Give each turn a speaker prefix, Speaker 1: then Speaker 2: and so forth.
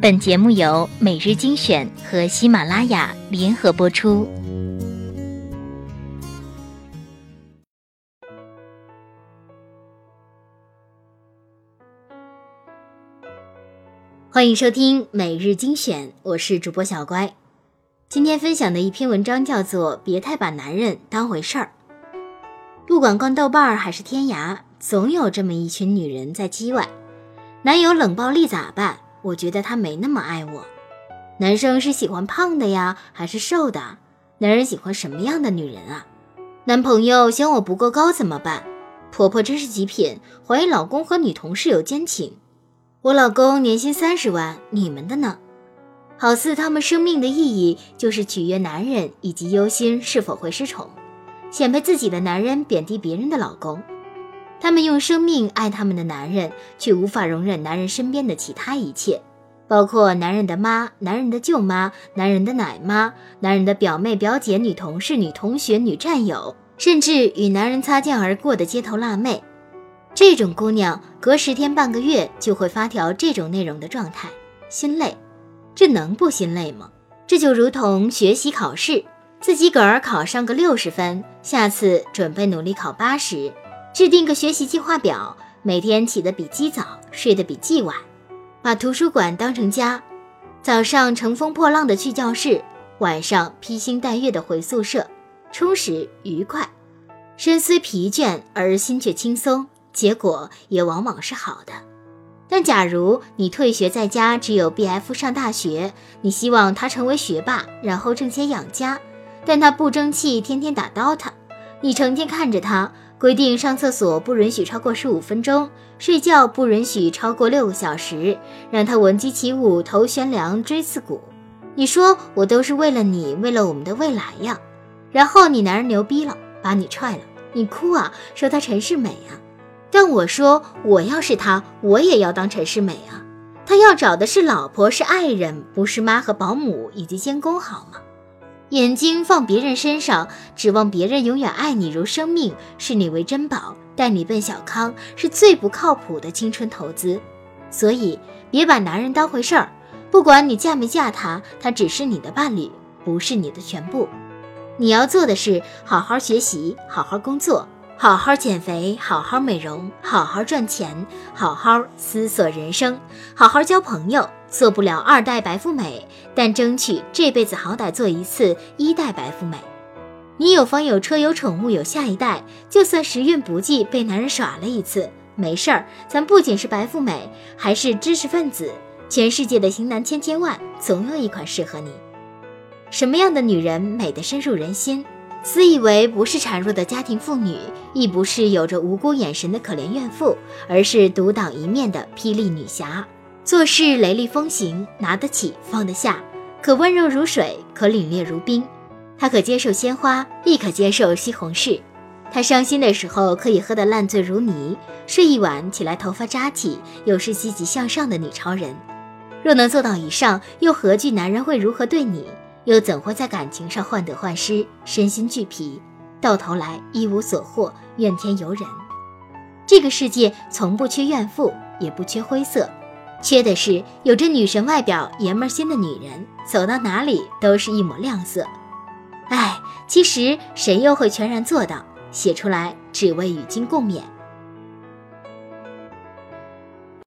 Speaker 1: 本节目由每日精选和喜马拉雅联合播出。欢迎收听每日精选，我是主播小乖。今天分享的一篇文章叫做《别太把男人当回事儿》。不管逛豆瓣还是天涯，总有这么一群女人在叽歪：男友冷暴力咋办？我觉得他没那么爱我。男生是喜欢胖的呀，还是瘦的？男人喜欢什么样的女人啊？男朋友嫌我不够高怎么办？婆婆真是极品，怀疑老公和女同事有奸情。我老公年薪三十万，你们的呢？好似他们生命的意义就是取悦男人，以及忧心是否会失宠，显摆自己的男人，贬低别人的老公。他们用生命爱他们的男人，却无法容忍男人身边的其他一切，包括男人的妈、男人的舅妈、男人的奶妈、男人的表妹、表姐、女同事、女同学、女战友，甚至与男人擦肩而过的街头辣妹。这种姑娘隔十天半个月就会发条这种内容的状态，心累，这能不心累吗？这就如同学习考试，自己个儿考上个六十分，下次准备努力考八十。制定个学习计划表，每天起得比鸡早，睡得比鸡晚，把图书馆当成家。早上乘风破浪的去教室，晚上披星戴月的回宿舍，充实愉快。身虽疲倦而心却轻松，结果也往往是好的。但假如你退学在家，只有 B.F 上大学，你希望他成为学霸，然后挣钱养家，但他不争气，天天打 DOTA，你成天看着他。规定上厕所不允许超过十五分钟，睡觉不允许超过六个小时，让他闻鸡起舞，头悬梁，锥刺股。你说我都是为了你，为了我们的未来呀。然后你男人牛逼了，把你踹了，你哭啊，说他陈世美啊。但我说我要是他，我也要当陈世美啊。他要找的是老婆，是爱人，不是妈和保姆以及监工，好吗？眼睛放别人身上，指望别人永远爱你如生命，视你为珍宝，带你奔小康，是最不靠谱的青春投资。所以，别把男人当回事儿。不管你嫁没嫁他，他只是你的伴侣，不是你的全部。你要做的是好好学习，好好工作。好好减肥，好好美容，好好赚钱，好好思索人生，好好交朋友。做不了二代白富美，但争取这辈子好歹做一次一代白富美。你有房有车有宠物有下一代，就算时运不济被男人耍了一次，没事儿。咱不仅是白富美，还是知识分子。全世界的型男千千万，总有一款适合你。什么样的女人美得深入人心？自以为不是孱弱的家庭妇女，亦不是有着无辜眼神的可怜怨妇，而是独当一面的霹雳女侠。做事雷厉风行，拿得起放得下，可温柔如水，可凛冽如冰。她可接受鲜花，亦可接受西红柿。她伤心的时候可以喝得烂醉如泥，睡一晚起来头发扎起，又是积极向上的女超人。若能做到以上，又何惧男人会如何对你？又怎会在感情上患得患失、身心俱疲，到头来一无所获、怨天尤人？这个世界从不缺怨妇，也不缺灰色，缺的是有着女神外表、爷们心的女人，走到哪里都是一抹亮色。唉，其实谁又会全然做到？写出来只为与君共勉。